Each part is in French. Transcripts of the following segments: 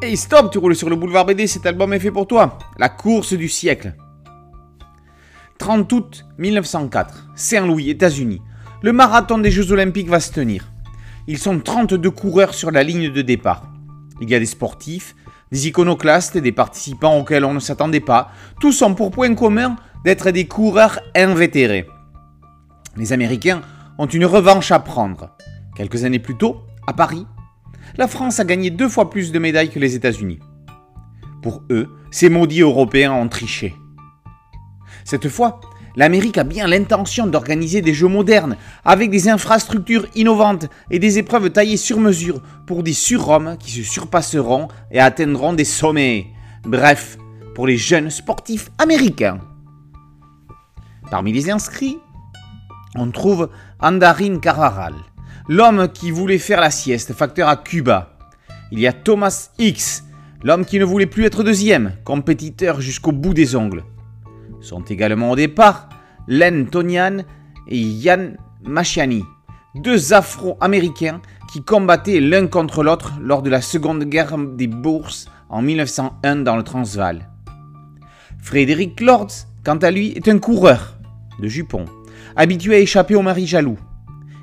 Hey stop, tu roules sur le boulevard BD, cet album est fait pour toi. La course du siècle. 30 août 1904, Saint-Louis, États-Unis. Le marathon des Jeux Olympiques va se tenir. Ils sont 32 coureurs sur la ligne de départ. Il y a des sportifs, des iconoclastes et des participants auxquels on ne s'attendait pas. Tous ont pour point commun d'être des coureurs invétérés. Les Américains ont une revanche à prendre. Quelques années plus tôt, à Paris, la France a gagné deux fois plus de médailles que les États-Unis. Pour eux, ces maudits Européens ont triché. Cette fois, l'Amérique a bien l'intention d'organiser des jeux modernes, avec des infrastructures innovantes et des épreuves taillées sur mesure pour des surhommes qui se surpasseront et atteindront des sommets. Bref, pour les jeunes sportifs américains. Parmi les inscrits, on trouve Andarin Carraral, l'homme qui voulait faire la sieste, facteur à Cuba. Il y a Thomas X, l'homme qui ne voulait plus être deuxième, compétiteur jusqu'au bout des ongles. Sont également au départ Len Tonian et Yann Machiani, deux Afro-Américains qui combattaient l'un contre l'autre lors de la Seconde Guerre des Bourses en 1901 dans le Transvaal. Frédéric Lords, quant à lui, est un coureur de jupons, habitué à échapper aux maris jaloux.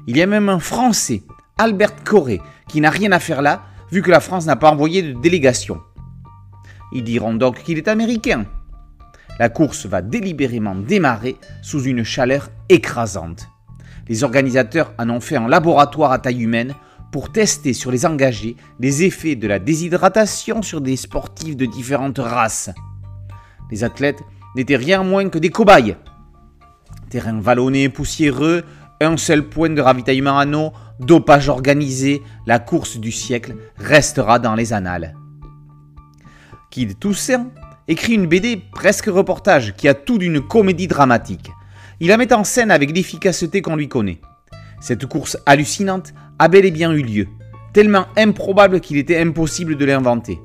Il y a même un Français, Albert Corré, qui n'a rien à faire là, vu que la France n'a pas envoyé de délégation. Ils diront donc qu'il est américain. La course va délibérément démarrer sous une chaleur écrasante. Les organisateurs en ont fait un laboratoire à taille humaine pour tester sur les engagés les effets de la déshydratation sur des sportifs de différentes races. Les athlètes n'étaient rien moins que des cobayes. Terrain vallonné poussiéreux, un seul point de ravitaillement en eau, dopage organisé, la course du siècle restera dans les annales. Kid Toussaint écrit une BD presque reportage qui a tout d'une comédie dramatique. Il la met en scène avec l'efficacité qu'on lui connaît. Cette course hallucinante a bel et bien eu lieu, tellement improbable qu'il était impossible de l'inventer.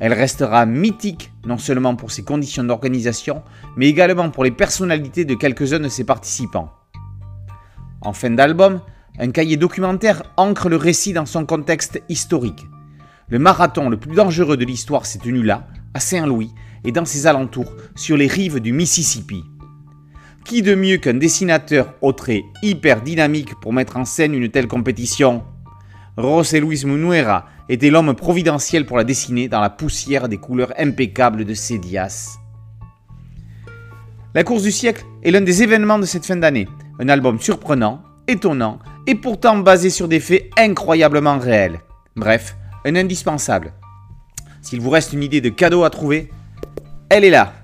Elle restera mythique non seulement pour ses conditions d'organisation, mais également pour les personnalités de quelques-uns de ses participants. En fin d'album, un cahier documentaire ancre le récit dans son contexte historique. Le marathon le plus dangereux de l'histoire s'est tenu là, à Saint-Louis et dans ses alentours, sur les rives du Mississippi. Qui de mieux qu'un dessinateur au trait hyper dynamique pour mettre en scène une telle compétition? José Luis Munuera était l'homme providentiel pour la dessiner dans la poussière des couleurs impeccables de Cédias. La course du siècle est l'un des événements de cette fin d'année, un album surprenant, étonnant et pourtant basé sur des faits incroyablement réels. Bref, un indispensable. S'il vous reste une idée de cadeau à trouver, elle est là.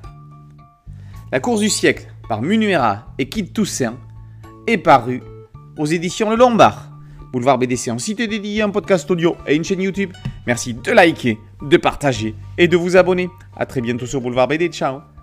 La course du siècle par Munuera et Kid Toussaint est parue aux éditions Le Lombard. Boulevard BDC en site dédié, un podcast audio et une chaîne YouTube. Merci de liker, de partager et de vous abonner. A très bientôt sur Boulevard BD. Ciao